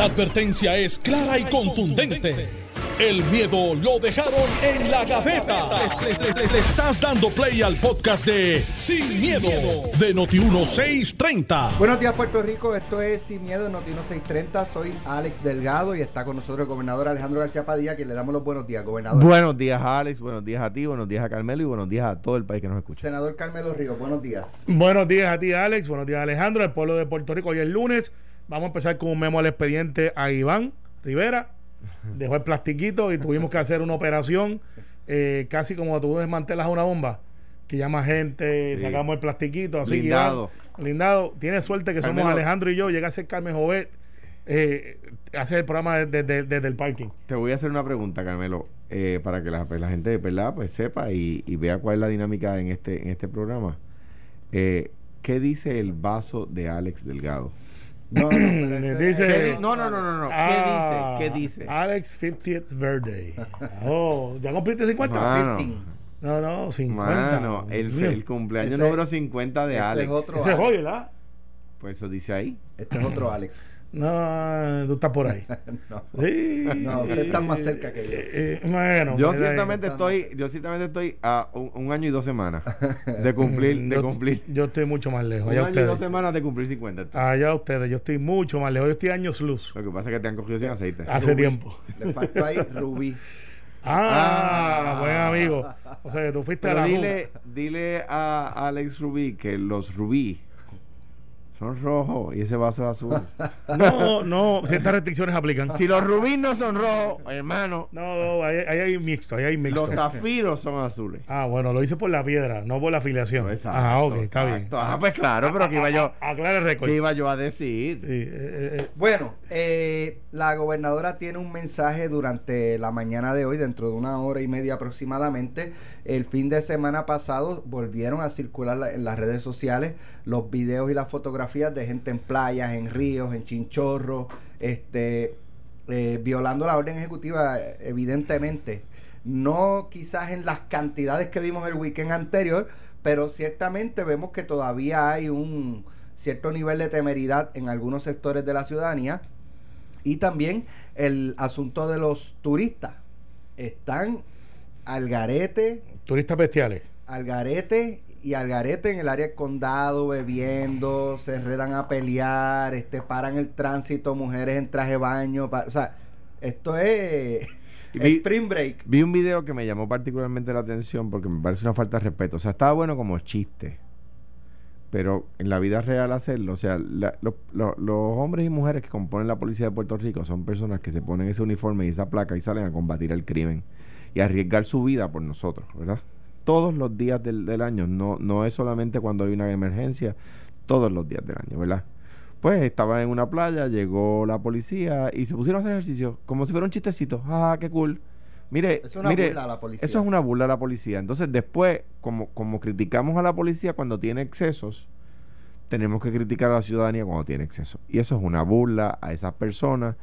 La advertencia es clara y contundente. El miedo lo dejaron en la gaveta. Le, le- le estás dando play al podcast de Sin, miedo, de Noti1630. Buenos días Puerto Rico, esto es Sin Miedo Notino 630, soy Alex Delgado y está con nosotros el gobernador Alejandro García Padilla, que le damos los buenos días, gobernador. Buenos días, Alex. Buenos días a ti, buenos días a Carmelo y buenos días a todo el país que nos escucha. Senador Carmelo Ríos, buenos días. Buenos días a ti, Alex. Buenos días, Alejandro, el pueblo de Puerto Rico. Hoy es lunes. Vamos a empezar con un memo al expediente a Iván Rivera. Dejó el plastiquito y tuvimos que hacer una operación, eh, casi como tú desmantelas una bomba, que llama gente, Sí. sacamos el plastiquito, así. Blindado. Iván, blindado. Tiene suerte que somos. Alejandro y yo. Llega a ser Carmen Jovet, eh, hace el programa desde, el parking. Te voy a hacer una pregunta, Carmelo, eh, para que la, pues, la gente ¿verdad? Pues sepa y, y vea cuál es la dinámica en este, en este programa. Eh, ¿Qué dice el vaso de Alex Delgado? No, no, pero ese- Dice- ¿Qué di- no, no, no, no, no. ¿Qué Ah, dice? ¿Qué dice? Alex 50th birthday. Oh, ¿ya cumpliste 50? Mano, 15. No, no, 50. mano, el, el cumpleaños Ese- número 50 de ese Alex. es otro Ese es Alex. hoy, ¿verdad? Pues eso dice ahí. Este es otro Alex. No, tú estás por ahí. No. Sí. No, usted está más cerca que yo. Eh, eh, bueno, Yo ciertamente estoy, yo ciertamente estoy a un, un año y dos semanas de cumplir, de yo, cumplir. Yo estoy mucho más lejos. Un Allá año y dos ustedes. semanas de cumplir 50. Allá ustedes. Yo estoy mucho más lejos. Yo estoy años luz. Lo que pasa es que te han cogido sin aceite. Hace Rubí. tiempo. Le faltó ahí Rubí. Ah, Ah. buen amigo. O sea, que tú fuiste a la dile, dile a Alex Rubí que los rubí son rojos y ese vaso es azul. No, no, ciertas restricciones aplican. si los rubí no son rojos, hermano, No, no, ahí, ahí hay mixto, ahí hay mixto. los zafiros son azules. Ah, bueno, lo hice por la piedra, no por la afiliación. Exacto, ah, ok, está bien. Ah, pues claro, pero que iba yo, Aclara el récord. ¿qué iba yo a decir? Sí, eh, eh, eh, Bueno, eh, la gobernadora tiene un mensaje durante la mañana de hoy, dentro de una hora y media aproximadamente. El fin de semana pasado volvieron a circular la- en las redes sociales los videos y las fotografías de gente en playas, en ríos, en chinchorros, este, eh, violando la orden ejecutiva, evidentemente. No quizás en las cantidades que vimos el weekend anterior, pero ciertamente vemos que todavía hay un cierto nivel de temeridad en algunos sectores de la ciudadanía. Y también el asunto de los turistas. Están al garete, turistas bestiales. al garete y al garete en el área del condado bebiendo, se enredan a pelear, este paran el tránsito, mujeres en traje de baño, pa- o sea, esto es vi- Spring Break. Vi un video que me llamó particularmente la atención porque me parece una falta de respeto. O sea, estaba bueno como chiste. Pero en la vida real hacerlo, o sea, la- lo- lo- los hombres y mujeres que componen la policía de Puerto Rico son personas que se ponen ese uniforme y esa placa y salen a combatir el crimen y arriesgar su vida por nosotros, ¿verdad? Todos los días del, del año, no, no es solamente cuando hay una emergencia, todos los días del año, ¿verdad? Pues estaba en una playa, llegó la policía y se pusieron a hacer ejercicio, como si fuera un chistecito. ¡Ah, qué cool! Mire, Es una mire, burla a la policía. eso es una burla a la policía. Entonces, después, como, como criticamos a la policía cuando tiene excesos, tenemos que criticar a la ciudadanía cuando tiene excesos. Y eso es una burla a esas personas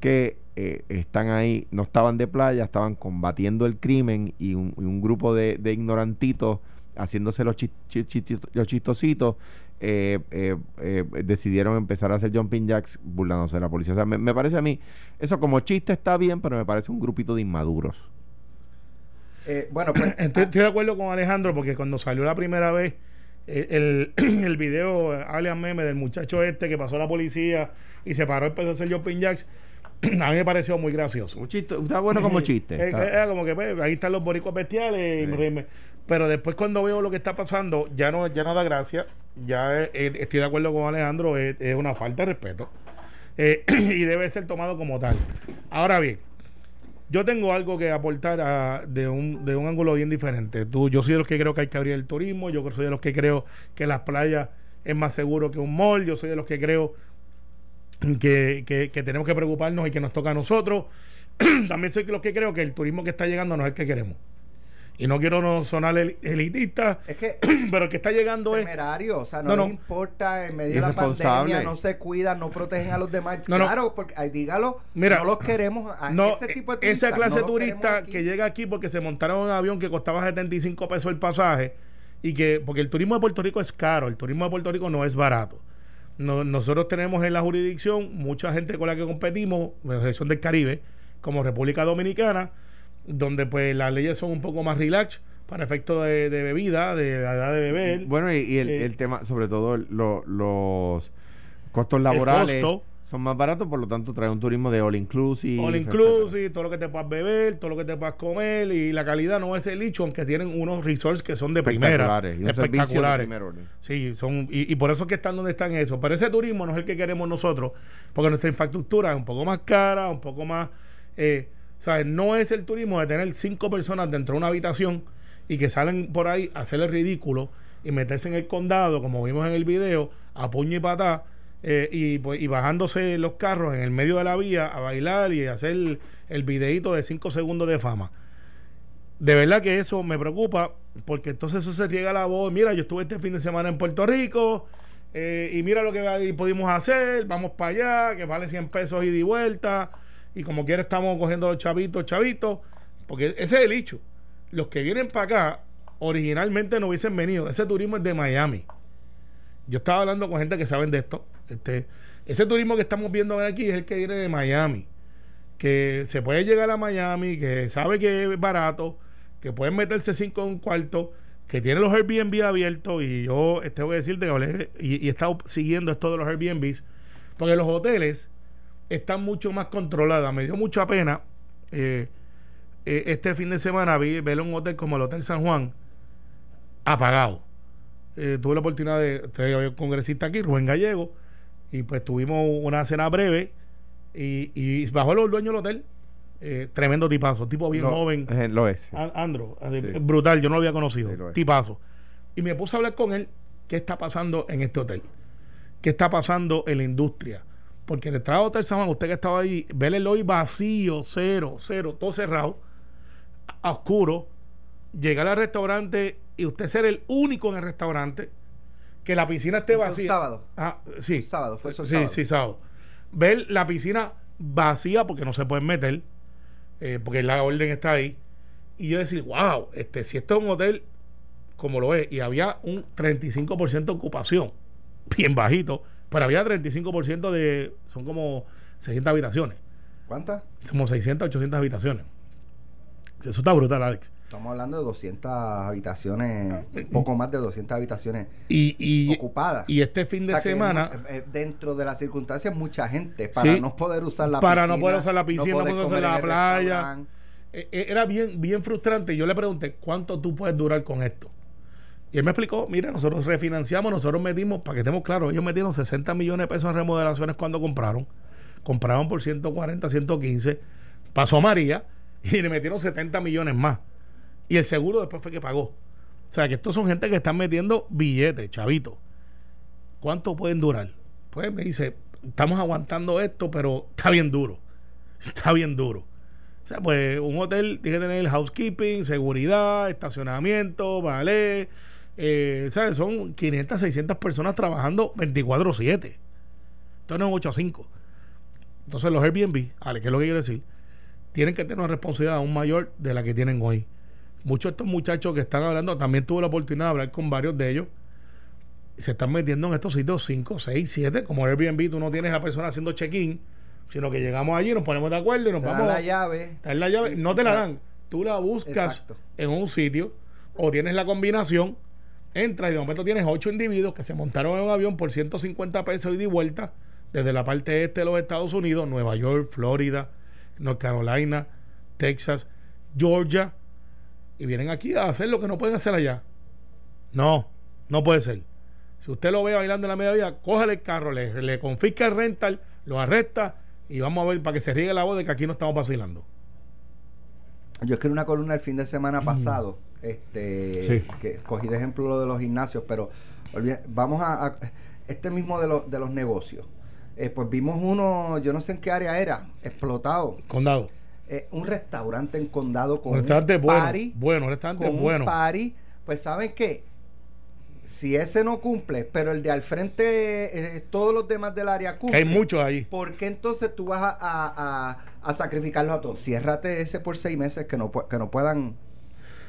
que eh, están ahí, no estaban de playa, estaban combatiendo el crimen y un, y un grupo de, de ignorantitos haciéndose los, chis- chi- chi- los chistositos, eh, eh, eh, decidieron empezar a hacer jumping jacks burlándose de la policía. O sea, me, me parece a mí, eso como chiste está bien, pero me parece un grupito de inmaduros. Eh, bueno, pues Estoy, estoy de acuerdo con Alejandro porque cuando salió la primera vez el, el, el video, alias meme, del muchacho este que pasó a la policía y se paró y empezó a hacer jumping jacks, a mí me pareció muy gracioso. Un chiste, está bueno como chiste. Eh, Era como que pues, ahí están los boricos bestiales. Sí. pero después cuando veo lo que está pasando, ya no, ya no da gracia. Ya eh, eh, estoy de acuerdo con Alejandro, es, es una falta de respeto. Eh, y debe ser tomado como tal. Ahora bien, yo tengo algo que aportar a- de, un, de un ángulo bien diferente. Tú, yo soy de los que creo que hay que abrir el turismo, yo soy de los que creo que las playas es más seguro que un mall, yo soy de los que creo que, que- que tenemos que preocuparnos y que nos toca a nosotros. También soy los que creo que el turismo que está llegando no es el que queremos. Y no quiero no sonar el- elitista, es que pero el que está llegando es... temerario, o sea, no, No, importa en medio de la pandemia, no se cuidan, no protegen a los demás. No, no. claro, porque ay, dígalo, Mira, no los queremos a No, ese tipo de esa turistas, clase no de turista que llega aquí porque se montaron un avión que costaba 75 pesos el pasaje y que porque el turismo de Puerto Rico es caro, el turismo de Puerto Rico no es barato. No- nosotros tenemos en la jurisdicción mucha gente con la que competimos, la región del Caribe, como República Dominicana, donde pues las leyes son un poco más relax para efectos de, de bebida, de la edad de beber. Bueno, y, y el, Eh, el tema, sobre todo, lo- los costos laborales costo. Son más baratos, por lo tanto, trae un turismo de all inclusive. All etcétera. inclusive, todo lo que te puedas beber, todo lo que te puedas comer y la calidad no es el hecho, aunque tienen unos resorts que son de primera, Espectaculares, y de espectaculares. primer. Sí, son y, y por eso es que están donde están eso. Pero ese turismo no es el que queremos nosotros, porque nuestra infraestructura es un poco más cara, un poco más, eh, ¿sabes? No es el turismo de tener cinco personas dentro de una habitación y que salen por ahí a hacer el ridículo y meterse en el condado, como vimos en el video, a puño y patá, eh, y, pues, y bajándose los carros en el medio de la vía a bailar y hacer el, el videíto de cinco segundos de fama. De verdad que eso me preocupa, porque entonces eso se riega la voz. Mira, yo estuve este fin de semana en Puerto Rico, eh, y mira lo que pudimos hacer, vamos para allá, que vale 100 pesos ida y vuelta, y como quiera estamos cogiendo los chavitos, chavitos, porque ese es el hecho. Los que vienen para acá, originalmente no hubiesen venido. Ese turismo es de Miami. Yo estaba hablando con gente que saben de esto. Este, ese turismo que estamos viendo aquí es el que viene de Miami. Que se puede llegar a Miami, que sabe que es barato, que pueden meterse cinco en un cuarto, que tiene los Airbnb abiertos. Y yo te voy a decirte que hablé y, he estado siguiendo esto de los Airbnbs, porque los hoteles están mucho más controlados. Me dio mucha pena. eh, eh, este fin de semana vi ver un hotel como el Hotel San Juan apagado. Eh, tuve la oportunidad de, de un congresista aquí, Rubén Gallego, y pues tuvimos una cena breve y, y bajó el dueño del hotel. eh, tremendo tipazo, tipo bien joven. eh, lo es. Andro, eh, Sí. brutal, yo no lo había conocido. Sí, lo es. tipazo. Y me puse a hablar con él, ¿qué está pasando en este hotel? ¿Qué está pasando en la industria? Porque en el trabajo Hotel San Juan, usted que estaba ahí, ver el hoy vacío, cero, cero, todo cerrado, a, a oscuro, llegar al restaurante y usted ser el único en el restaurante, que la piscina esté Fue un vacía. sábado. Ah, sí. Un sábado, fue eso el sí, sábado. sí, sábado. Ver la piscina vacía porque no se pueden meter, eh, porque la orden está ahí. Y yo decir, wow, este, si esto es un hotel como lo es, y había un 35% de ocupación, bien bajito, pero había 35% de, son como 600 habitaciones, ¿Cuántas? como 600, 800 habitaciones. Eso está brutal, Alex. Estamos hablando de 200 habitaciones, poco más de 200 habitaciones Y, y, ocupadas. y este fin O de sea semana... eh, dentro de las circunstancias, mucha gente para Sí. no poder usar la Para piscina. no poder usar la piscina, no poder usar comer la en el playa. Eh, eh, era bien, bien frustrante. Yo le pregunté, ¿cuánto tú puedes durar con esto? Y él me explicó, mira, nosotros refinanciamos, nosotros metimos, para que estemos claros, ellos metieron 60 millones de pesos en remodelaciones cuando compraron. Compraron por 140, 115. Pasó María y le metieron 70 millones más. Y el seguro después fue que pagó. O sea, que estos son gente que están metiendo billetes, chavitos. ¿Cuánto pueden durar? Pues me dice, estamos aguantando esto, pero está bien duro. Está bien duro. O sea, pues un hotel tiene que tener housekeeping, seguridad, estacionamiento, vale. Eh, ¿sabes? Son 500, 600 personas trabajando 24-7. Esto no es 8 a 5. Entonces los Airbnb, Ale, ¿qué es lo que quiero decir? Tienen que tener una responsabilidad aún mayor de la que tienen hoy. Muchos de estos muchachos que están hablando, también tuve la oportunidad de hablar con varios de ellos, se están metiendo en estos sitios 5, 6, 7, como Airbnb, tú no tienes a la persona haciendo check-in, sino que llegamos allí, nos ponemos de acuerdo y nos Te dan vamos. la llave. Te dan la llave, no te la dan, tú la buscas Exacto. en un sitio o tienes la combinación, entras y de momento tienes ocho individuos que se montaron en un avión por 150 pesos y vuelta desde la parte este de los Estados Unidos, Nueva York, Florida, North Carolina, Texas, Georgia, y vienen aquí a hacer lo que no pueden hacer allá. No, no puede ser. Si usted lo ve bailando en la media vida, cógele el carro, le, le confisca el rental, lo arresta y vamos a ver para que se riegue la voz de que aquí no estamos vacilando. Yo escribí una columna el fin de semana pasado, este, Sí. que cogí de ejemplo lo de los gimnasios, pero vamos a, a- este mismo de, los de los negocios. Eh, pues vimos uno, yo no sé en qué área era, explotado. Condado. Eh, un restaurante en condado con Un restaurante un bueno. party, bueno, restaurante con un bueno. party. Pues saben qué, si ese no cumple, pero el de al frente, eh, todos los demás del área cumplen. hay muchos ahí. ¿Por qué entonces tú vas a, a, a- a sacrificarlos a todos? Ciérrate ese por seis meses que no, que no puedan.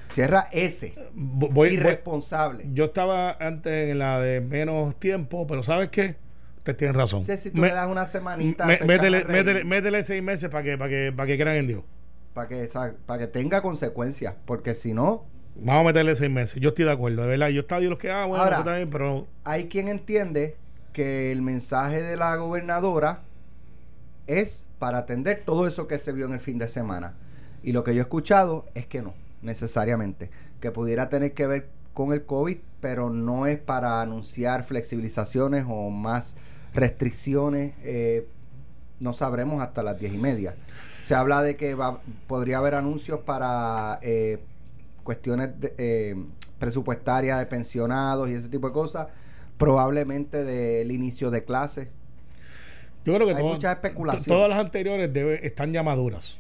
Cierra ese. Voy- voy- irresponsable. yo estaba antes en la de menos tiempo, pero ¿sabes qué? Usted tiene razón. Si tú Me- le das una semanita, me- se métele, métele- métele seis meses para que, para que, para que crean en Dios. para que, para que tenga consecuencias, porque si no, Vamos a meterle seis meses. Yo estoy de acuerdo, de verdad. Yo estaba de los que, ah, bueno, Ahora- pues pero hay quien entiende que el mensaje de la gobernadora es para atender todo eso que se vio en el fin de semana. Y lo que yo he escuchado es que no, necesariamente, que pudiera tener que ver con el COVID, pero no es para anunciar flexibilizaciones o más restricciones. eh, no sabremos hasta las diez y media. Se habla de que va, podría haber anuncios para eh, cuestiones de, eh, presupuestarias de pensionados y ese tipo de cosas, probablemente del inicio de clases. yo creo que Hay todo- mucha especulación. to- todas las anteriores debe, están ya maduras.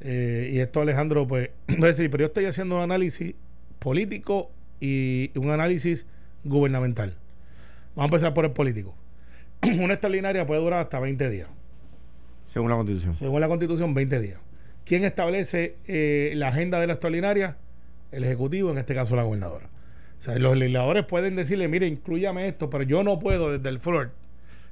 Eh, y esto, Alejandro, pues, a decir, pero yo estoy haciendo un análisis político y un análisis gubernamental. Vamos a empezar por el político. Una extraordinaria puede durar hasta 20 días. Según la constitución. Según la Constitución, 20 días. ¿Quién establece eh, la agenda de la extraordinaria? El Ejecutivo, en este caso la gobernadora. O sea, los legisladores pueden decirle, mire, incluyame esto, pero yo no puedo desde el floor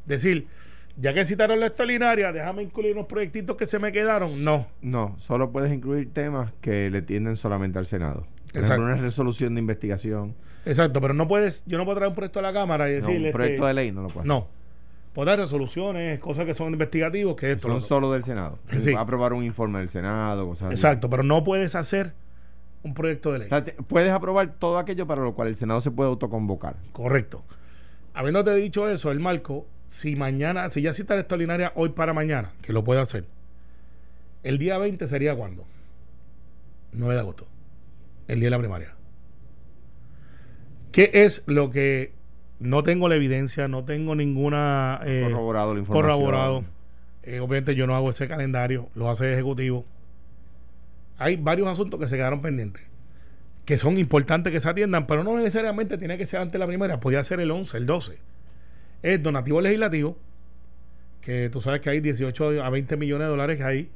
decir, ya que citaron la extraordinaria, déjame incluir unos proyectitos que se me quedaron. No. No, solo puedes incluir temas que le tienden solamente al Senado. Por Exacto. ejemplo, una resolución de investigación. Exacto, pero no puedes, yo no puedo traer un proyecto a la Cámara y No, decirle... un proyecto este, de ley no lo puedes. No. Dar resoluciones, cosas que son investigativos, que esto... Son solo del Senado. Sí. Va a aprobar un informe del Senado, cosas así. Exacto, pero no puedes hacer un proyecto de ley. O sea, te- puedes aprobar todo aquello para lo cual el Senado se puede autoconvocar. Correcto. Habiéndote dicho eso, el marco, si mañana, si ya cita la extraordinaria hoy para mañana, que lo puede hacer, el día 20 sería cuándo? 9 de agosto. El día de la primaria. ¿Qué es lo que no tengo la evidencia, no tengo ninguna eh, corroborado la información. corroborado? Eh, obviamente yo no hago ese calendario, lo hace el ejecutivo. Hay varios asuntos que se quedaron pendientes, que son importantes que se atiendan, pero no necesariamente tiene que ser antes de la primera, podía ser el 11, el 12. Es donativo legislativo, que tú sabes que hay 18 a 20 millones de dólares que hay,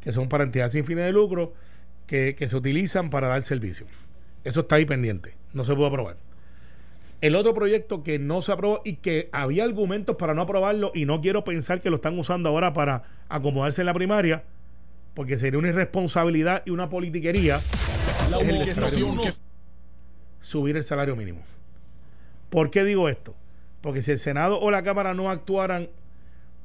que son para entidades sin fines de lucro, que, que se utilizan para dar servicio. Eso está ahí pendiente, no se pudo aprobar. El otro proyecto que no se aprobó y que había argumentos para no aprobarlo y no quiero pensar que lo están usando ahora para acomodarse en la primaria, porque sería una irresponsabilidad y una politiquería La el administración que subir el salario mínimo. ¿Por qué digo esto? Porque si el Senado o la Cámara no actuaran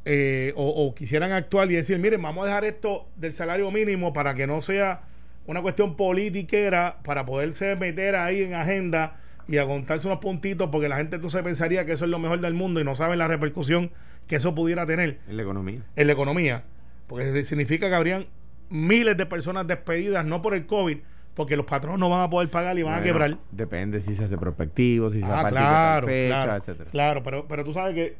eh, o, o quisieran actuar y decir, miren, vamos a dejar esto del salario mínimo para que no sea una cuestión politiquera, para poderse meter ahí en agenda y agontarse unos puntitos, porque la gente entonces pensaría que eso es lo mejor del mundo y no saben la repercusión que eso pudiera tener En la economía. en la economía, porque significa que habrían miles de personas despedidas, no por el COVID, porque los patronos no van a poder pagar y van a quebrar. Depende si se hace prospectivo, si se Ah, claro, fecha, claro, etcétera. claro, pero, pero tú sabes que,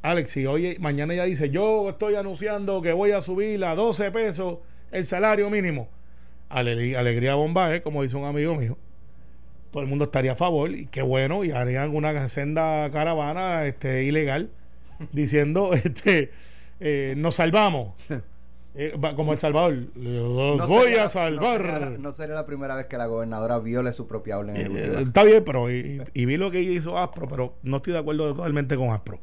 Alex, si hoy, mañana ya dice, yo estoy anunciando que voy a subir a 12 pesos el salario mínimo, alegría, alegría bomba, ¿eh? como dice un amigo mío, todo el mundo estaría a favor y qué bueno, y harían una senda caravana este, ilegal diciendo, este, eh, nos salvamos. Eh, como El Salvador, los No voy sería- a No salvar. sería, la, no sería la primera vez que la gobernadora viole su propia orden Eh, está bien, pero y, y vi lo que hizo Aspro, pero no estoy de acuerdo totalmente con Aspro.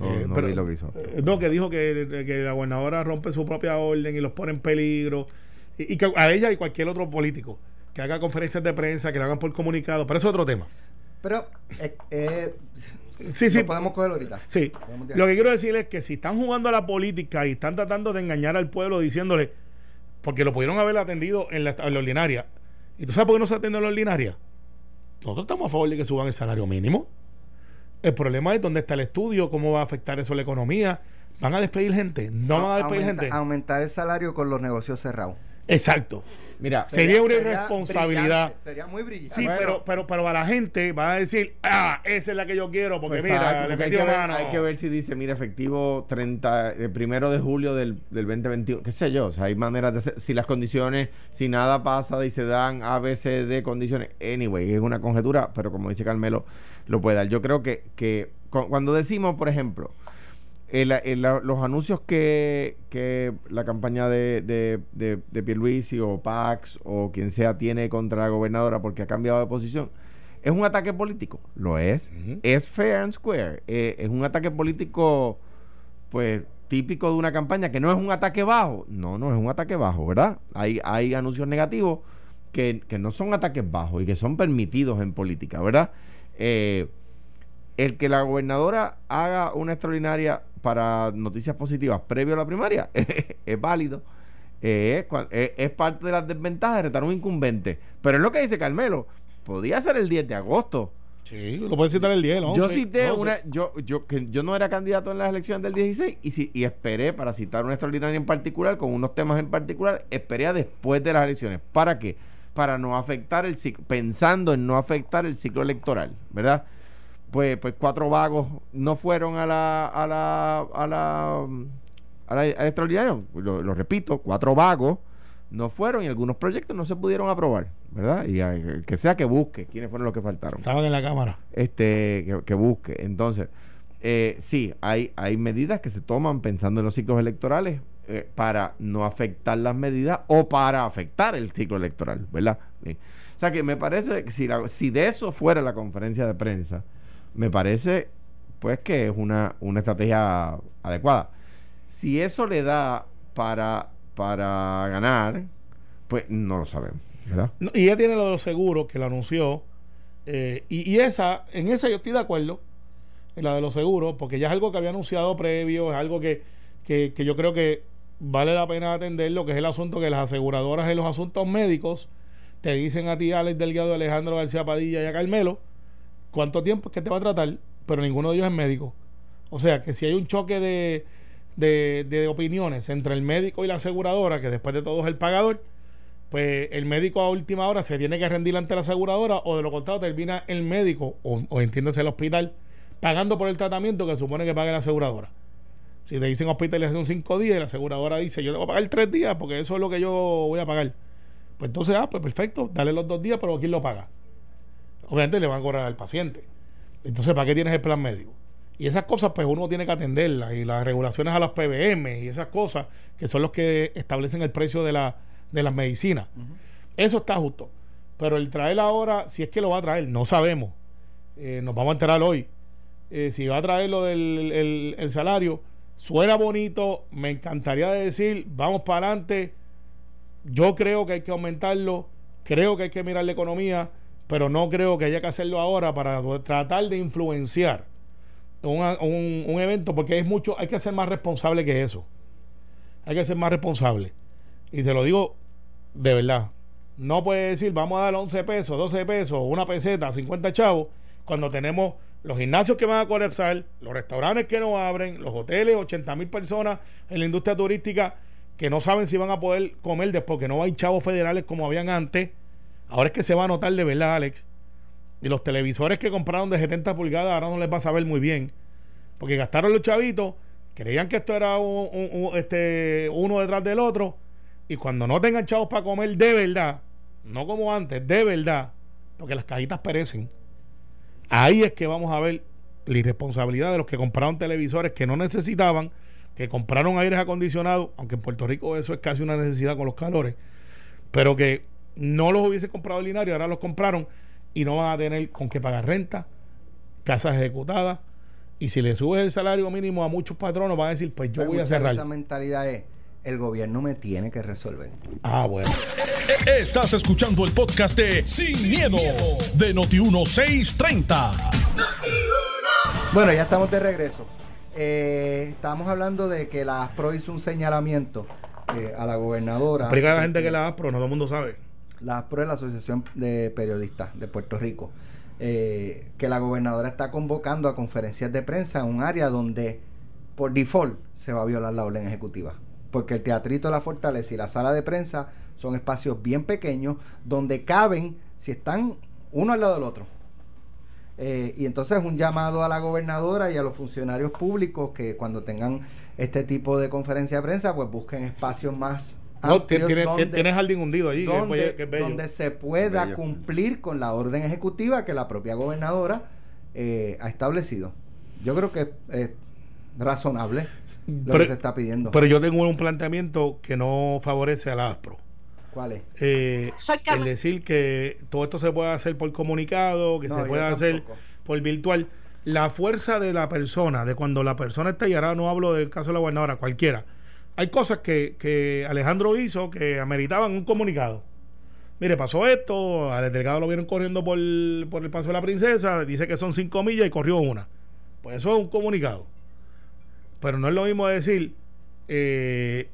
No, Eh, no pero- vi lo que hizo. eh, no, que dijo que, que la gobernadora rompe su propia orden y los pone en peligro. Y, y que a ella y cualquier otro político que haga conferencias de prensa, que lo hagan por comunicado, pero eso es otro tema. Pero, eh, eh, Sí, sí. lo podemos coger ahorita. Sí, lo que quiero decir es que si están jugando a la política y están tratando de engañar al pueblo diciéndole, porque lo pudieron haber atendido en la, en la ordinaria, ¿y tú sabes por qué no se atiende en la ordinaria? Nosotros estamos a favor de que suban el salario mínimo. El problema es dónde está el estudio, cómo va a afectar eso a la economía. ¿Van a despedir gente? No van a despedir Aumenta- gente. Aumentar el salario con los negocios cerrados. Exacto. Mira, Sería una irresponsabilidad. Sería muy brillante. Sí, Bueno. pero, pero, pero para la gente van a decir, ah, esa es la que yo quiero, porque Pues, mira, le hay, que ver, mano. hay que ver si dice, mira, efectivo 30, el primero de julio del, del 2021, qué sé yo, o sea, hay maneras de hacer, si las condiciones, si nada pasa y se dan A, B, C, D condiciones, anyway, es una conjetura, pero como dice Carmelo, lo puede dar. Yo creo que, que cu- cuando decimos, por ejemplo, el- el- la- los anuncios que, que la campaña de, de, de, de Pierluisi o Pax o quien sea tiene contra la gobernadora porque ha cambiado de posición, ¿Es un ataque político? Lo es. Es fair and square. Eh, es un ataque político, pues, típico de una campaña que no es un ataque bajo. No, no es un ataque bajo, ¿verdad? Hay, hay anuncios negativos que, que no son ataques bajos y que son permitidos en política, ¿verdad? Eh, el que la gobernadora haga una extraordinaria para noticias positivas previo a la primaria es válido. Eh, es cua- es, parte de las desventajas de retar un incumbente. Pero es lo que dice Carmelo. Podía ser el 10 de agosto. Sí, lo puedes citar el 10, ¿no? Yo cité no, sí. una, yo, yo, que yo no era candidato en las elecciones del 16 y, si, y esperé para citar una extraordinaria en particular, con unos temas en particular, esperé a después de las elecciones. ¿Para qué? Para no afectar el ciclo, pensando en no afectar el ciclo electoral, ¿verdad? Pues, pues cuatro vagos no fueron a la, a la, a la, a la, extraordinario. Lo, lo repito, cuatro vagos no fueron y algunos proyectos no se pudieron aprobar, ¿verdad? Y el que sea que busque quiénes fueron los que faltaron Estaban en la cámara. este que, que busque. Entonces, eh, sí, hay, hay medidas que se toman pensando en los ciclos electorales eh, para no afectar las medidas o para afectar el ciclo electoral, ¿verdad? O sea que me parece que si, la- si de eso fuera la conferencia de prensa, me parece pues que es una, una estrategia adecuada. Si eso le da para, para ganar, pues no lo sabemos, y ella tiene lo de los seguros que lo anunció. eh, y, y esa, en esa yo estoy de acuerdo, en la de los seguros, porque ya es algo que había anunciado previo, es algo que, que, que yo creo que vale la pena atender, lo que es el asunto que las aseguradoras en los asuntos médicos te dicen a ti, Alex Delgado, Alejandro García Padilla y a Carmelo, cuánto tiempo es que te va a tratar, pero ninguno de ellos es médico. O sea, que si hay un choque de, de, de opiniones entre el médico y la aseguradora, que después de todo es el pagador, pues el médico a última hora se tiene que rendir ante la aseguradora o de lo contrario termina el médico o, o entiéndase el hospital pagando por el tratamiento que supone que pague la aseguradora. Si te dicen hospitalización cinco días la aseguradora dice yo te voy a pagar tres días porque eso es lo que yo voy a pagar. Pues entonces, ah, pues perfecto, dale los dos días, pero ¿quién lo paga? Obviamente le van a cobrar al paciente. Entonces, ¿para qué tienes el plan médico? Y esas cosas, pues uno tiene que atenderlas. Y las regulaciones a las PBM y esas cosas, que son los que establecen el precio de, la, de las medicinas. Eso está justo. Pero el traer ahora, si es que lo va a traer, no sabemos. Eh, nos vamos a enterar hoy. Eh, si va a traer lo del el, el salario, suena bonito. Me encantaría decir, vamos para adelante. Yo creo que hay que aumentarlo. Creo que hay que mirar la economía. Pero no creo que haya que hacerlo ahora para tratar de influenciar un, un- evento. Porque es mucho, hay que ser más responsable que eso. Hay que ser más responsable. Y te lo digo de verdad. No puede decir, vamos a dar 11 pesos, 12 pesos, una peseta, 50 chavos, cuando tenemos los gimnasios que van a colapsar, los restaurantes que no abren, los hoteles, 80 mil personas en la industria turística que no saben si van a poder comer después que no hay chavos federales como habían antes. Ahora es que se va a notar de verdad, Alex. Y los televisores que compraron de 70 pulgadas ahora no les va a saber muy bien. Porque gastaron los chavitos, creían que esto era este, uno detrás del otro. Y cuando no tengan chavos para comer de verdad, no como antes, de verdad, porque las cajitas perecen, ahí es que vamos a ver la irresponsabilidad de los que compraron televisores que no necesitaban, que compraron aires acondicionados, aunque en Puerto Rico eso es casi una necesidad con los calores, pero que no los hubiese comprado Linario, ahora los compraron y no van a tener con qué pagar renta, casas ejecutadas. Y si le subes el salario mínimo a muchos patronos, van a decir, pues yo Hay voy a cerrar. Esa mentalidad es, el gobierno me tiene que resolver. Ah, bueno. Estás escuchando el podcast de Sin, miedo, de Noti1630. Bueno, ya estamos de regreso. Eh, estamos hablando de que la ASPRO hizo un señalamiento eh, a la gobernadora. Explica a la gente que la ASPRO, no todo el mundo sabe. La ASPRO es la Asociación de Periodistas de Puerto Rico. eh, que la gobernadora está convocando a conferencias de prensa en un área donde por default se va a violar la orden ejecutiva. Porque el Teatrito de la Fortaleza y la sala de prensa son espacios bien pequeños donde caben, si están uno al lado del otro. Eh, y entonces un llamado a la gobernadora y a los funcionarios públicos que cuando tengan este tipo de conferencia de prensa, pues busquen espacios más No, tiene, donde- tiene jardín hundido allí, donde, bello- que es bello. donde se pueda Bello. cumplir con la orden ejecutiva que la propia gobernadora eh, ha establecido. Yo creo que es razonable lo Pero- que se está pidiendo. Pero yo tengo un planteamiento que no favorece a la ASPRO. ¿Cuál es? Eh, el decir que todo esto se puede hacer por comunicado, que No, se puede hacer por virtual. La fuerza de la persona, de cuando la persona está, y ahora no hablo del caso de la gobernadora, cualquiera. Hay cosas que, que Alejandro hizo que ameritaban un comunicado. Mire, pasó esto, al delegado lo vieron corriendo por, por el paso de la princesa, dice que son cinco millas y corrió una. Pues eso es un comunicado. Pero no es lo mismo decir, eh,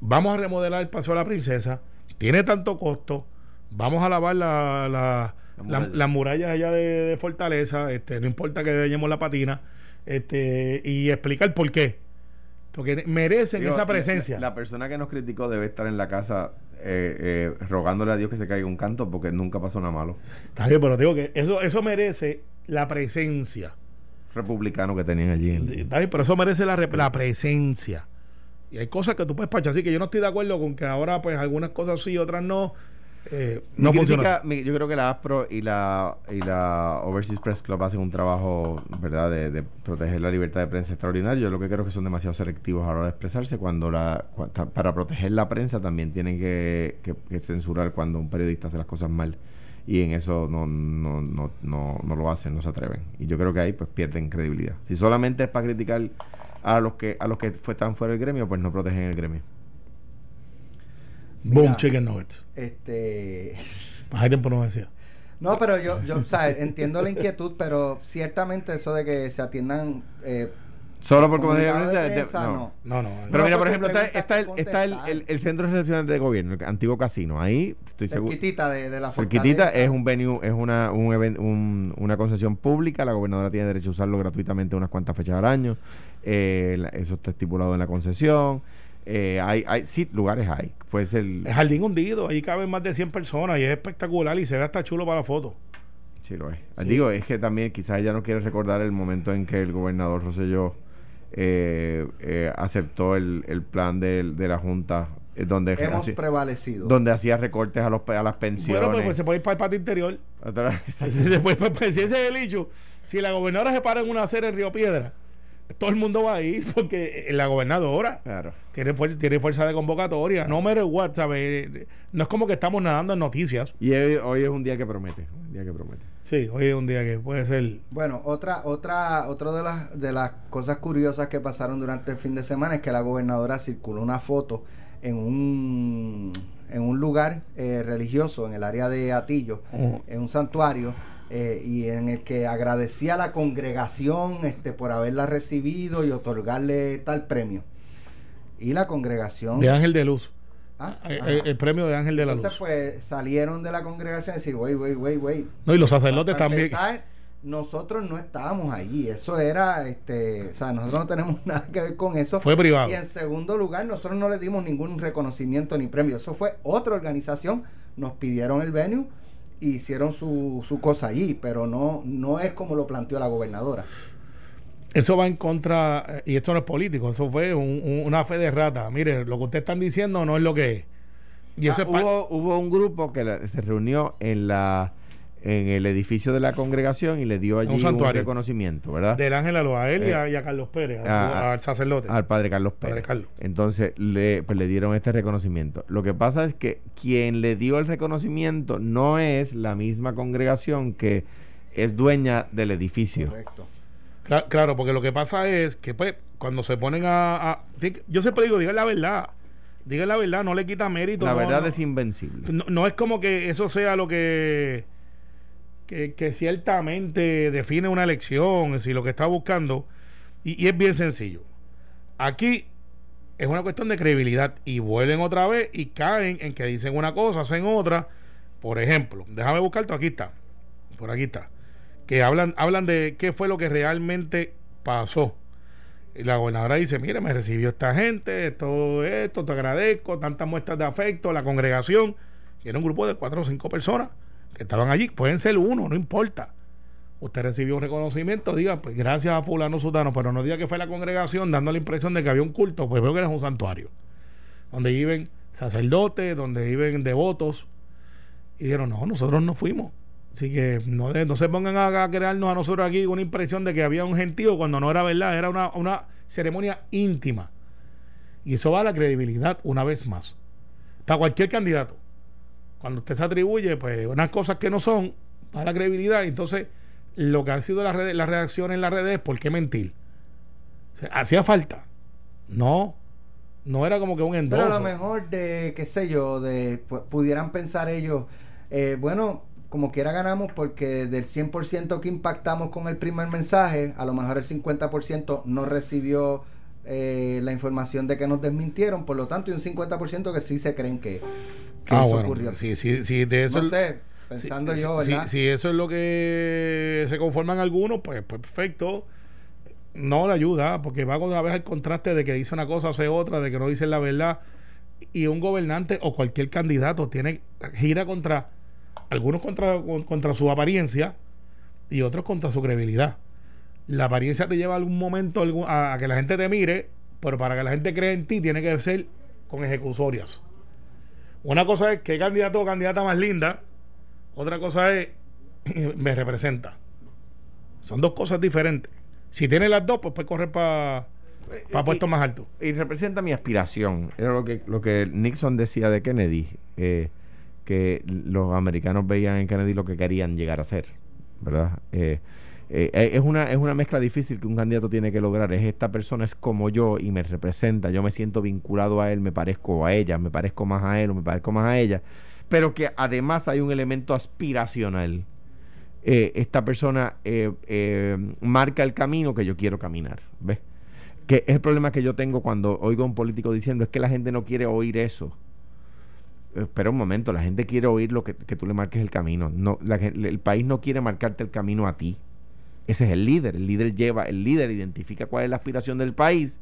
vamos a remodelar el paso de la princesa, tiene tanto costo, vamos a lavar la, la- La la- muralla. las murallas allá de, de Fortaleza, este, no importa que dañemos la patina, este, y explicar por qué. Porque merecen Digo, esa presencia. La, la persona que nos criticó debe estar en la casa eh, eh, rogándole a Dios que se caiga un canto porque nunca pasó nada malo. Está bien, pero digo que eso, eso merece la presencia. Republicano que tenían allí. en- Está bien, pero eso merece la, la presencia. Y hay cosas que tú puedes pachar. Así que yo no estoy de acuerdo con que ahora, pues, algunas cosas sí, otras no. Eh, no Mi crítica- mi- yo creo que la ASPRO y la, y la Overseas Press Club hacen un trabajo, ¿verdad?, de, de proteger la libertad de prensa extraordinario. Yo lo que creo es que son demasiado selectivos a la hora de expresarse. Cuando la, cua- ta- para proteger la prensa también tienen que, que- que censurar cuando un periodista hace las cosas mal. Y en eso no, no, no, no, no lo hacen, no se atreven. Y yo creo que ahí pues pierden credibilidad. Si solamente es para criticar a los que a los que fue- están fuera del gremio, pues no protegen el gremio. Boom, Mira. chicken nuggets. Este. Más tiempo no decía. No, pero yo, yo o sea, entiendo la inquietud, pero ciertamente eso de que se atiendan. Eh, Solo por como comunicados de de- prensa, no. no. No, no. Pero No, mira, por porque ejemplo, está, está, el, está el, el- el centro de recepciones de gobierno, el antiguo casino. Ahí estoy seguro. cerquitita de, de la Cerquitita es un venue, es una, un un- una concesión pública. La gobernadora tiene derecho a usarlo gratuitamente unas cuantas fechas al año. Eh, la- eso está estipulado en la concesión. Eh, hay, hay, sí, lugares hay. Puede ser. Es jardín hundido. Ahí caben más de 100 personas y es espectacular y se ve hasta chulo para la foto. Sí, lo es. Digo, es que también quizás ella no quiere recordar el momento en que el gobernador Rosselló eh, eh, aceptó el, el plan de, la Junta, eh, donde, Hemos hacía- prevalecido. donde hacía recortes a, los, a las pensiones. Bueno, pues, pues se puede ir para el patio interior. Otra- se puede, pues, pues, si ese es el hecho, si la gobernadora se para en una acera en Río Piedra, todo el mundo va a ir porque la gobernadora Claro. tiene, fuer- tiene fuerza de convocatoria. No matter what, ¿sabes? No es como que estamos nadando en noticias. Y hoy, hoy es un día que promete. Un día que promete. Sí, hoy es un día que puede ser. Bueno, otra, otra, otra de las de las cosas curiosas que pasaron durante el fin de semana es que la gobernadora circuló una foto en un en un lugar eh, religioso en el área de Atillo, Ujú. en un santuario, eh, y en el que agradecía a la congregación este por haberla recibido y otorgarle tal premio. Y la congregación De Ángel de Luz. Ah, ajá. eh, el premio de Ángel de la Entonces, Luz. pues salieron de la congregación y decir, wey, wey, wey, wey. No, y los sacerdotes también. empezar, nosotros no estábamos allí. Eso era, este, o sea, nosotros no tenemos nada que ver con eso. Fue privado. Y en segundo lugar, nosotros no le dimos ningún reconocimiento ni premio. Eso fue otra organización. Nos pidieron el venue hicieron su, su cosa allí, pero no, no es como lo planteó la gobernadora. Eso va en contra, y esto no es político, eso fue un- un- una fe de rata. Mire, lo que ustedes están diciendo no es lo que es. Y eso Ah, es pa- hubo, hubo un grupo que la- se reunió en la en el edificio de la congregación y le dio allí Un un, reconocimiento, ¿verdad? del Ángel a, lo- a él y, a, Eh, y a Carlos Pérez, al, al sacerdote. al padre Carlos Padre Pérez. Carlos. Entonces le, pues, le dieron este reconocimiento. Lo que pasa es que quien le dio el reconocimiento no es la misma congregación que es dueña del edificio. Correcto. Cla- Claro, porque lo que pasa es que pues, cuando se ponen a, Yo siempre digo, digan la verdad. Digan la verdad, no le quita mérito. La no, verdad no. es invencible. No, no es como que eso sea lo que, que, que ciertamente define una elección, si lo que está buscando, y, es bien sencillo. Aquí es una cuestión de credibilidad y vuelven otra vez y caen en que dicen una cosa, hacen otra. Por ejemplo, déjame buscarte, aquí está, por aquí está, que hablan, hablan de qué fue lo que realmente pasó. Y la gobernadora dice, mire, me recibió esta gente, todo esto, te agradezco, tantas muestras de afecto, la congregación, y era un grupo de cuatro o cinco personas que estaban allí, pueden ser uno, no importa. Usted recibió un reconocimiento, diga, pues gracias a fulano sutano, pero no diga que fue la congregación dando la impresión de que había un culto, pues veo que era un santuario, donde viven sacerdotes, donde viven devotos, y dijeron, no, nosotros no fuimos. Así que no, no se pongan a, a crearnos a nosotros aquí una impresión de que había un gentío cuando no era verdad, era una, una ceremonia íntima. Y eso va a la credibilidad una vez más. Para cualquier candidato. Cuando usted se atribuye pues unas cosas que no son para la credibilidad, entonces lo que ha sido la, red, la reacción en las redes es ¿por qué mentir? ¿Hacía falta? No. No era como que un endoso. Pero a lo mejor de, qué sé yo, de pudieran pensar ellos, eh, bueno, como quiera ganamos porque del 100% que impactamos con el primer mensaje, a lo mejor el 50% no recibió eh, la información de que nos desmintieron, por lo tanto hay un 50% que sí se creen que, ah, eso ocurrió. Sí, sí, sí, de eso... No sé, pensando yo, ¿verdad? Si, eso es lo que se conforman algunos, pues, pues perfecto no le ayuda, porque va otra vez el contraste de que dice una cosa, hace otra, de que no dice la verdad. Y un gobernante o cualquier candidato tiene gira contra algunos contra, contra su apariencia y otros contra su credibilidad. La apariencia te lleva algún momento a, que la gente te mire, pero para que la gente cree en ti tiene que ser con ejecutorias. Una cosa es que candidato o candidata más linda, otra cosa es me representa. Son dos cosas diferentes. Si tiene las dos, pues puede correr para pa puestos más altos. Y representa mi aspiración. Era lo que, lo que Nixon decía de Kennedy, eh, que los americanos veían en Kennedy lo que querían llegar a ser, ¿verdad? Eh, eh, es, una, es una mezcla difícil que un candidato tiene que lograr. Es esta persona es como yo y me representa. Yo me siento vinculado a él, me parezco a ella, me parezco más a él o me parezco más a ella. Pero que además hay un elemento aspiracional eh, esta persona eh, eh, marca el camino que yo quiero caminar. ¿Ves? Que es el problema que yo tengo cuando oigo a un político diciendo es que la gente no quiere oír eso. Espera un momento, la gente quiere oír lo que, tú le marques el camino. No, el país no quiere marcarte el camino a ti. Ese es el líder. El líder lleva, el líder identifica cuál es la aspiración del país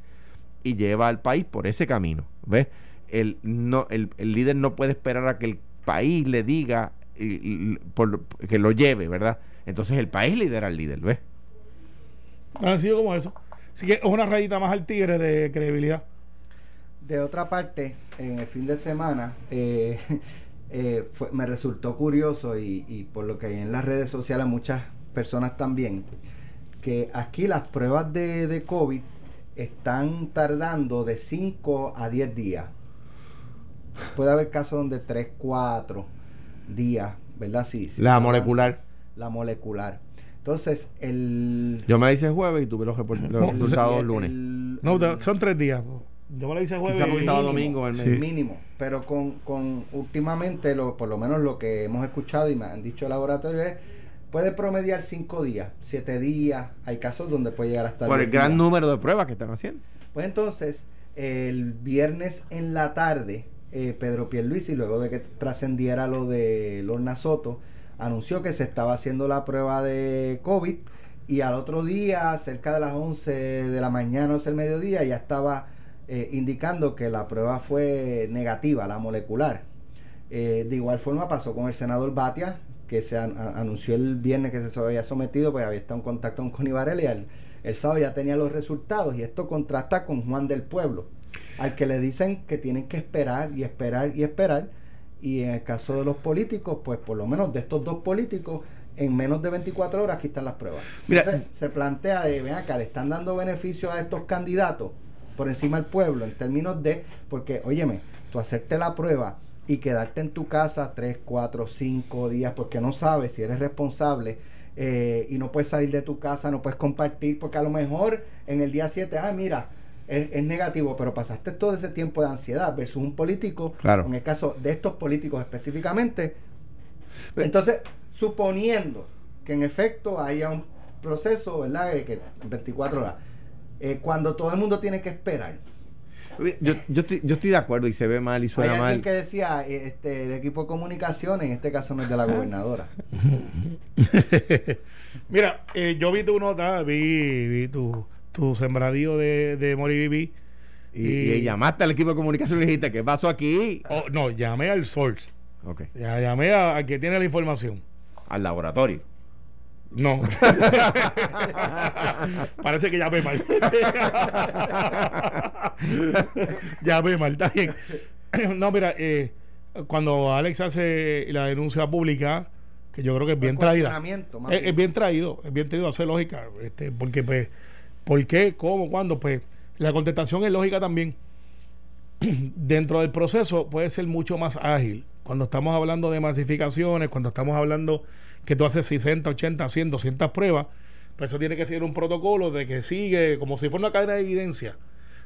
y lleva al país por ese camino. ¿Ves? El, no, el, el líder no puede esperar a que el país le diga por, que lo lleve, ¿verdad? Entonces el país lidera al líder, ¿ves? Ha sido como eso. Así que es una rayita más al tigre de credibilidad. De otra parte, en el fin de semana, eh, eh, me resultó curioso y, por lo que hay en las redes sociales muchas personas también, que aquí las pruebas de, de COVID están tardando de 5 a 10 días. Puede haber casos donde 3, 4 días, ¿verdad? Sí, la molecular. la molecular. Entonces, el. Yo me la hice jueves y tuve los, resultados lunes. no, son tres días. Yo me la hice jueves. y domingo, el mínimo. Pero con, con últimamente, lo, por lo menos lo que hemos escuchado y me han dicho el laboratorio es puede promediar cinco días, siete días. Hay casos donde puede llegar hasta. Por el gran número de pruebas que están haciendo. Pues entonces, el viernes en la tarde eh, Pedro Pierluisi, luego de que trascendiera lo de Lorna Soto, anunció que se estaba haciendo la prueba de COVID y al otro día, cerca de las 11 de la mañana o el mediodía, ya estaba eh, indicando que la prueba fue negativa, la molecular. Eh, de igual forma pasó con el senador Batia, que se anunció el viernes que se había sometido, pues había estado en contacto con Connie Varela y el, el sábado ya tenía los resultados y esto contrasta con Juan del Pueblo al que le dicen que tienen que esperar y esperar y esperar. Y en el caso de los políticos, pues por lo menos de estos dos políticos, en menos de 24 horas aquí están las pruebas. Mira, se plantea de, ven acá, le están dando beneficio a estos candidatos por encima del pueblo en términos de, porque, óyeme, tú hacerte la prueba y quedarte en tu casa 3, 4, 5 días porque no sabes si eres responsable eh, y no puedes salir de tu casa, no puedes compartir, porque a lo mejor en el día 7, ah, mira, es, negativo, pero pasaste todo ese tiempo de ansiedad versus un político, en el caso de estos políticos específicamente. Entonces, suponiendo que en efecto haya un proceso, ¿verdad? Que 24 horas, eh, cuando todo el mundo tiene que esperar. Yo, yo, estoy, yo estoy de acuerdo y se ve mal y suena Hay alguien que decía, eh, este, el equipo de comunicación, en este caso no es de la gobernadora. Mira, eh, yo vi tu nota, vi, vi tu tu sembradío de, de Moribibi. Y, y, llamaste al equipo de comunicación y dijiste, ¿qué pasó aquí? Oh, no, llamé al source. Ok. Ya, llamé a, que tiene la información. Al laboratorio. No. Parece que llamé mal. llamé mal, está bien. no, mira, eh, cuando Alex hace la denuncia pública, que yo creo que es bien traída. Es, es, bien traído, es bien traído, hace lógica, este, porque pues ¿Por qué? ¿Cómo? ¿Cuándo? Pues la contestación es lógica también. Dentro del proceso puede ser mucho más ágil cuando estamos hablando de masificaciones, cuando estamos hablando que tú haces 60, 80, 100, 200 pruebas, pues eso tiene que ser un protocolo de que sigue como si fuera una cadena de evidencia.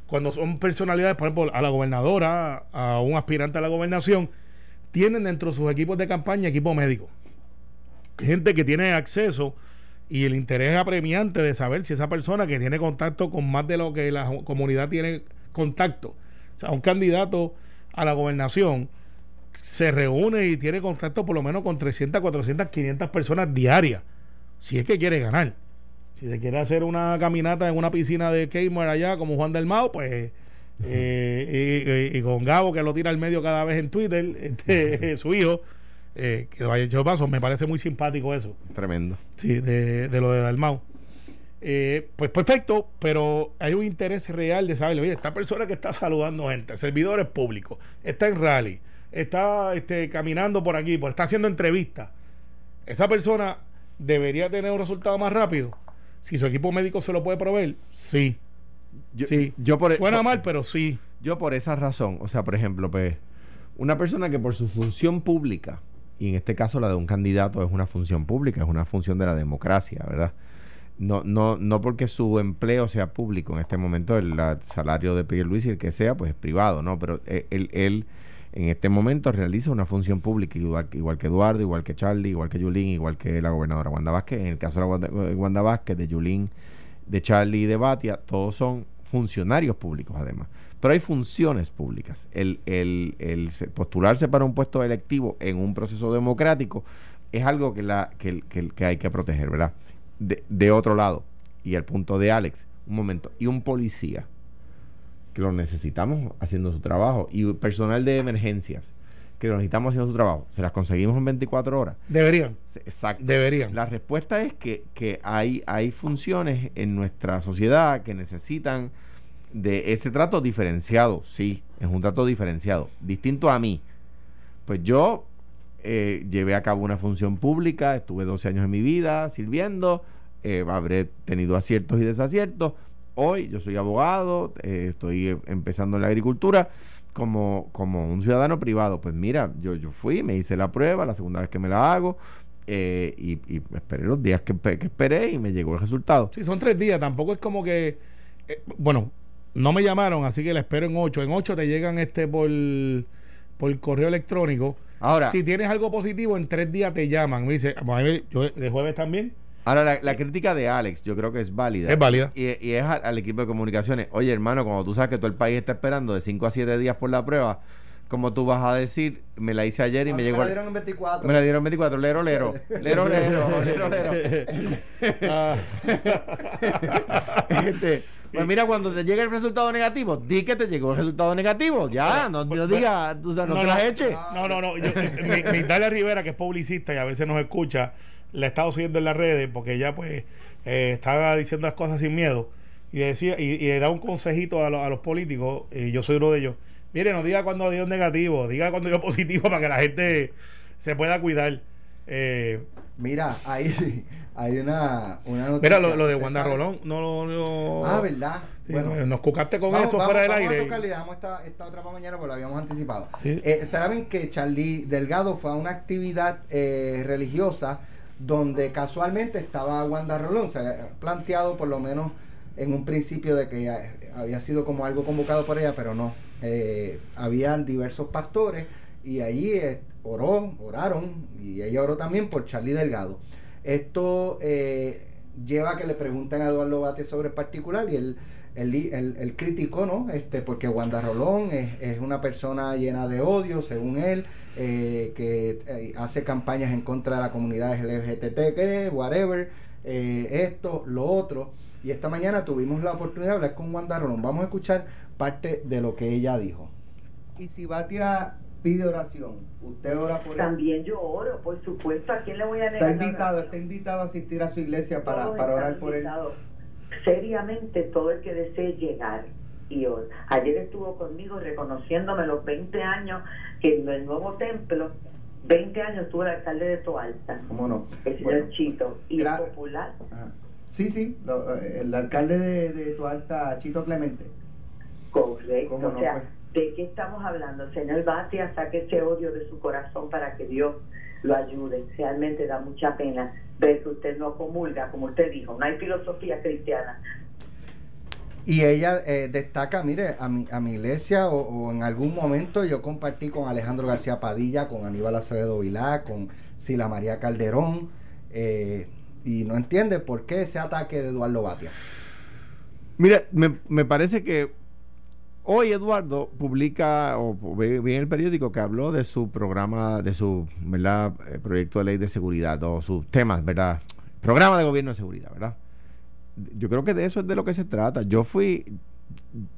Cuando son personalidades, por ejemplo, a la gobernadora, a un aspirante a la gobernación, tienen dentro de sus equipos de campaña equipo médico. Gente que tiene acceso y el interés apremiante de saber si esa persona que tiene contacto con más de lo que la comunidad tiene contacto, o sea, un candidato a la gobernación se reúne y tiene contacto por lo menos con 300, 400, 500 personas diarias, si es que quiere ganar. Si se quiere hacer una caminata en una piscina de Kmart allá como Juan del Mao, pues eh, y, con Gabo que lo tira al medio cada vez en Twitter, este, su hijo, eh, que vaya hecho paso, me parece muy simpático eso. Tremendo. Sí, de, de lo de Dalmau. Eh, pues perfecto, pero hay un interés real de saber, oye, esta persona que está saludando gente, servidores públicos, está en rally, está este, caminando por aquí, por, está haciendo entrevistas. Esa persona debería tener un resultado más rápido. Si su equipo médico se lo puede proveer, sí. sí. Yo por, e- Suena mal, pero sí. Yo por esa razón, o sea, por ejemplo, pues, una persona que por su función pública, y en este caso la de un candidato es una función pública, es una función de la democracia, ¿verdad? No, no, no porque su empleo sea público en este momento, el, salario de Pierre Luis y el que sea, pues es privado, ¿no? Pero eh, él, él en este momento realiza una función pública, igual, que Eduardo, igual que Charlie, igual que Yulín, igual que la gobernadora Wanda Vázquez. En el caso de eh, Wanda Vázquez, de Yulín, de Charlie y de Batia, todos son funcionarios públicos además. Pero hay funciones públicas. El, el, postularse para un puesto electivo en un proceso democrático es algo que, la, que, hay que proteger, ¿verdad? De, de otro lado, y el punto de Alex, un momento, y un policía que lo necesitamos haciendo su trabajo, y personal de emergencias, que lo necesitamos haciendo su trabajo, ¿se las conseguimos en 24 horas? Deberían. Exacto. Deberían. La respuesta es que, que hay, hay funciones en nuestra sociedad que necesitan de ese trato diferenciado. Sí, es un trato diferenciado, distinto a mí. Pues yo eh, llevé a cabo una función pública, estuve 12 años en mi vida sirviendo, eh, habré tenido aciertos y desaciertos, Hoy yo soy abogado, eh, estoy empezando en la agricultura como, como un ciudadano privado. Pues mira, yo, yo fui, me hice la prueba, la segunda vez que me la hago, eh, y, esperé los días que, esperé y me llegó el resultado. Sí, son tres días, tampoco es como que, eh, bueno, no me llamaron, así que la espero en ocho. En ocho te llegan este por, por correo electrónico. Ahora, si tienes algo positivo, en tres días te llaman. Me dice, ver, yo de jueves también Ahora, la, crítica de Alex, yo creo que es válida. Es válida. Y, es al, equipo de comunicaciones. Oye, hermano, cuando tú sabes que todo el país está esperando de 5 a 7 días por la prueba, como tú vas a decir? Me la hice ayer y me llegó. Me la dieron en 24. Me la dieron en 24. Lero, lero. Lero, lero. Lero, lero. Ah. este, pues mira, cuando te llegue el resultado negativo, di que te llegó el resultado negativo. Ya, no, no digas, no, no, te las eches. No, no, no. Yo, mi, Rivera, que es publicista y a veces nos escucha, le he estado siguiendo en las redes porque ella pues eh, estaba diciendo las cosas sin miedo. Y decía y, y da un consejito a, a, los políticos y yo soy uno de ellos. Mire no diga cuando dio negativo diga cuando dio positivo para que la gente se pueda cuidar. Eh, mira ahí hay una, una noticia mira lo, de Wanda Rolón no lo ah verdad bueno. nos cucaste con eso fuera del aire. a dejamos esta, esta otra para mañana porque lo habíamos anticipado. Eh, saben que Charlie Delgado fue a una actividad eh, religiosa donde casualmente estaba Wanda Rolón. Se ha planteado por lo menos en un principio de que había sido como algo convocado por ella, pero no. Eh, habían diversos pastores y allí eh, oró, oraron, y ella oró también por Charlie Delgado. Esto eh, lleva a que le pregunten a Eduardo Bate sobre el particular y él el, el, el, crítico, ¿no? Este, porque Wanda Rolón es, es, una persona llena de odio, según él, eh, que eh, hace campañas en contra de la comunidad LGBT, que whatever, eh, esto, lo otro. Y esta mañana tuvimos la oportunidad de hablar con Wanda Rolón. Vamos a escuchar parte de lo que ella dijo. Y si Batia pide oración, usted ora por él. También yo oro, por supuesto. ¿A quién le voy a negar? Está invitado, está invitado a asistir a su iglesia para, para orar por él seriamente todo el que desee llegar. Y ayer estuvo conmigo reconociéndome los 20 años que en el nuevo templo, 20 años tuvo el alcalde de Toalta. ¿Cómo no? El señor Chito. Y popular. Sí, sí, el alcalde de, de Toalta, Chito Clemente. Correcto. o sea, pues? ¿De qué estamos hablando? Señor Batia, saque ese odio de su corazón para que Dios lo ayude. Realmente da mucha pena ver que usted no comulga, como usted dijo, no hay filosofía cristiana. Y ella eh, destaca, mire, a mi, a mi iglesia o, en algún momento yo compartí con Alejandro García Padilla, con Aníbal Acevedo Vilá, con Sila María Calderón, eh, y no entiende por qué ese ataque de Eduardo Batia. Mira, me, me parece que Hoy Eduardo publica o ve, en el periódico que habló de su programa, de su ¿verdad? Eh, proyecto de ley de seguridad o sus temas, ¿verdad? Programa de gobierno de seguridad, ¿verdad? Yo creo que de eso es de lo que se trata. Yo fui,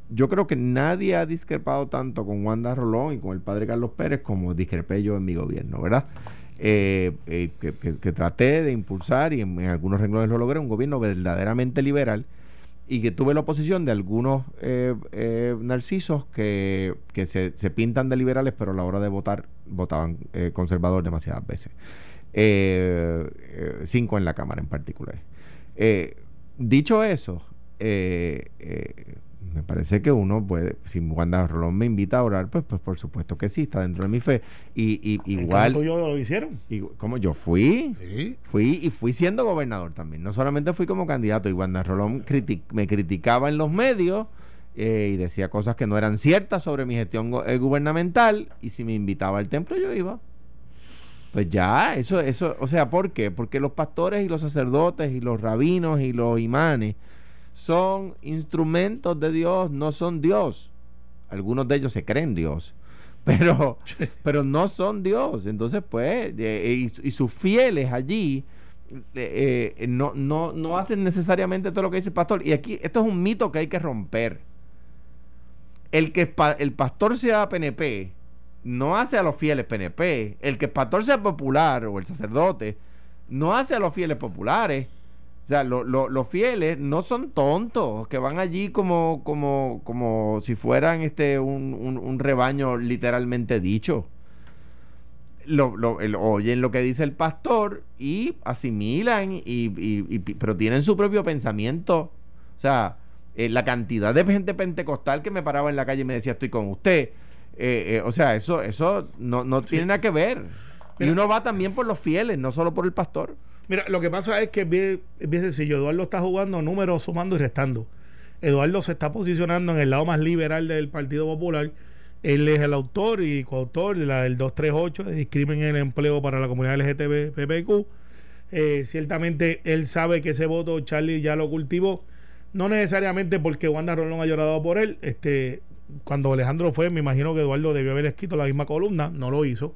yo creo que nadie ha discrepado tanto con Wanda Rolón y con el padre Carlos Pérez como discrepé yo en mi gobierno, ¿verdad? Eh, eh, que, traté de impulsar y en algunos renglones lo logré, un gobierno verdaderamente liberal y que tuve la oposición de algunos eh, eh, narcisos que, se, se, pintan de liberales, pero a la hora de votar votaban eh, conservador demasiadas veces. cinco en la Cámara en particular. dicho eso, me parece que uno puede, si Wanda Rolón me invita a orar, pues, pues por supuesto que sí, está dentro de mi fe. Y, y igual. yo lo hicieron? Y, como yo fui, fui y fui siendo gobernador también. No solamente fui como candidato, y Wanda Rolón me criticaba en los medios eh, y decía cosas que no eran ciertas sobre mi gestión eh, gubernamental, y si me invitaba al templo, yo iba. Pues ya, eso, eso, o sea, ¿por qué? Porque los pastores y los sacerdotes y los rabinos y los imanes son instrumentos de Dios, no son Dios. Algunos de ellos se creen Dios, pero, pero no son Dios. Entonces, pues, eh, y, sus fieles allí eh, eh, no, no, no hacen necesariamente todo lo que dice el pastor. Y aquí, esto es un mito que hay que romper. El que el pastor sea PNP no hace a los fieles PNP. El que el pastor sea popular o el sacerdote no hace a los fieles populares. O sea, los fieles no son tontos, que van allí como, como, como si fueran este un, rebaño literalmente dicho. Lo, oyen lo que dice el pastor y asimilan, y, y, pero tienen su propio pensamiento. O sea, eh, la cantidad de gente pentecostal que me paraba en la calle y me decía estoy con usted. Eh, eh, o sea, eso, eso no, no tiene nada que ver. Y uno va también por los fieles, no solo por el pastor. Mira, lo que pasa es que es bien, sencillo. Eduardo está jugando números sumando y restando. Eduardo se está posicionando en el lado más liberal del Partido Popular. Él es el autor y coautor de la del 238 de discrimen en el empleo para la comunidad LGTB eh, ciertamente él sabe que ese voto Charlie ya lo cultivó. No necesariamente porque Wanda Rolón ha llorado por él. Este, cuando Alejandro fue, me imagino que Eduardo debió haber escrito la misma columna, no lo hizo.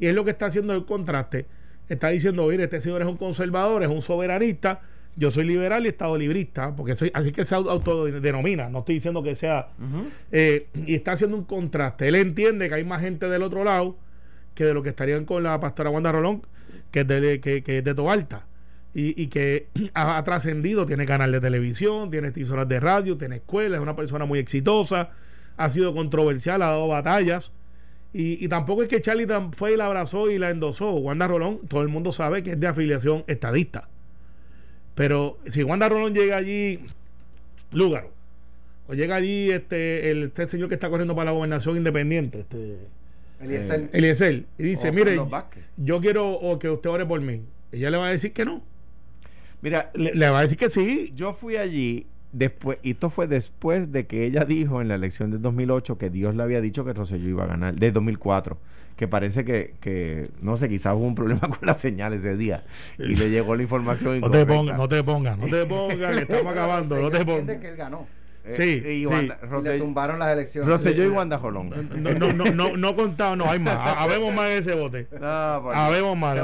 Y es lo que está haciendo el contraste está diciendo, mire, este señor es un conservador, es un soberanista, yo soy liberal y estado librista, porque soy, así que se autodenomina, no estoy diciendo que sea, eh, y está haciendo un contraste. Él entiende que hay más gente del otro lado que de lo que estarían con la pastora Wanda Rolón, que es de, que, es de Toalta. Y, que ha, trascendido, tiene canal de televisión, tiene emisoras de radio, tiene escuela, es una persona muy exitosa, ha sido controversial, ha dado batallas y, tampoco es que Charlie fue y la abrazó y la endosó. Wanda Rolón, todo el mundo sabe que es de afiliación estadista. Pero si Wanda Rolón llega allí, Lúgaro, o llega allí este, el, este señor que está corriendo para la gobernación independiente, este, Eliezer, eh, y dice, mire, yo quiero que usted ore por mí. Ella le va a decir que no. Mira, le va a decir que sí. Yo fui allí después, y esto fue después de que ella dijo en la elección de 2008 que Dios le había dicho que Rosselló iba a ganar, de 2004, que parece que, que no sé, quizás hubo un problema con la señal ese día y le llegó la información. No te pongas, no te pongas, no te pongas, que estamos acabando, no te pongas. que él ganó. Sí, y le tumbaron las elecciones. Rosselló y Wanda Jolón. No, no, no, no, no contado, no hay más. Habemos más en ese bote. No, Habemos más.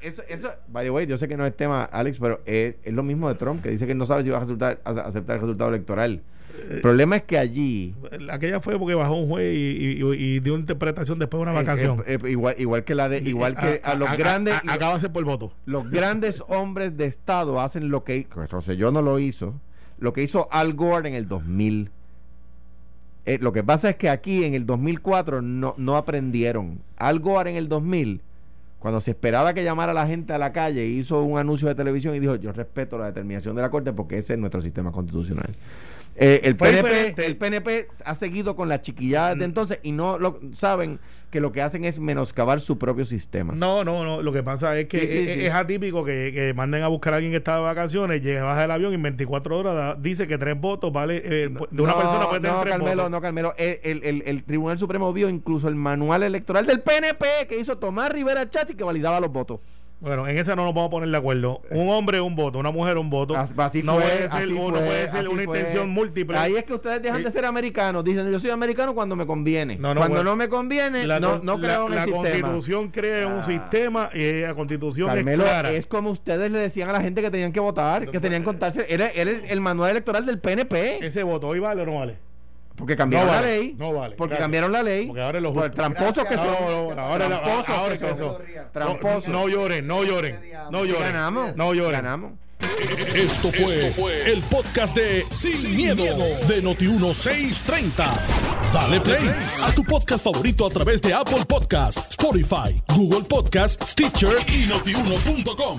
eso, eso, by the way, yo sé que no es tema, Alex, pero es, es, lo mismo de Trump, que dice que no sabe si va a, resultar, a aceptar el resultado electoral. El problema es que allí. Aquella fue porque bajó un juez y, y, dio una interpretación después de una vacación. igual, igual que la de. Igual que a, los grandes. Acaba de ser por voto. Los grandes hombres de Estado hacen lo que. Rosselló no lo hizo lo que hizo Al Gore en el 2000. Eh, lo que pasa es que aquí en el 2004 no, no aprendieron. Al Gore en el 2000 cuando se esperaba que llamara a la gente a la calle, hizo un anuncio de televisión y dijo, yo respeto la determinación de la Corte porque ese es nuestro sistema constitucional. Eh, el, Fue PNP, diferente. el PNP ha seguido con la chiquillada Mm. de entonces y no lo saben que lo que hacen es menoscabar su propio sistema. No, no, no. Lo que pasa es que Sí, sí, es, sí. es atípico que, que manden a buscar a alguien que está de vacaciones, llega, baja del avión y en 24 horas da- dice que tres votos vale. eh, de una No, persona puede tener no, tres Carmelo, votos. no, Carmelo. El, el- el- el Tribunal Supremo vio incluso el manual electoral del PNP que hizo Tomás Rivera Chachi que validaba los votos. Bueno, en esa no nos vamos a poner de acuerdo. Un hombre, un voto. Una mujer, un voto. As- Así no fue, puede ser, así no puede ser así una fue. intención múltiple. Ahí es que ustedes dejan de ser americanos. Dicen, yo soy americano cuando me conviene. No, no, cuando no me conviene, la, no, no la- creo en la el sistema. constitución crea un Ah. sistema y la constitución Carmelo, es clara. es como ustedes le decían a la gente que tenían que votar, que tenían que contarse. Era, era el, el manual electoral del PNP. Ese voto, ¿hoy vale o no vale? Porque cambiaron No la ley. no vale, Porque gracias. cambiaron la ley. Porque ahora es lo Por justo. tramposos que son. No, no, ahora, la- Tramposos ahora que que son. Tramposos. No, no lloren, no lloren. No lloren. ganamos. No lloren. Ganamos. Esto fue, el podcast de Sin, miedo, de Noti1630. Dale play a tu podcast favorito a través de Apple Podcasts, Spotify, Google Podcasts, Stitcher y notiuno.com.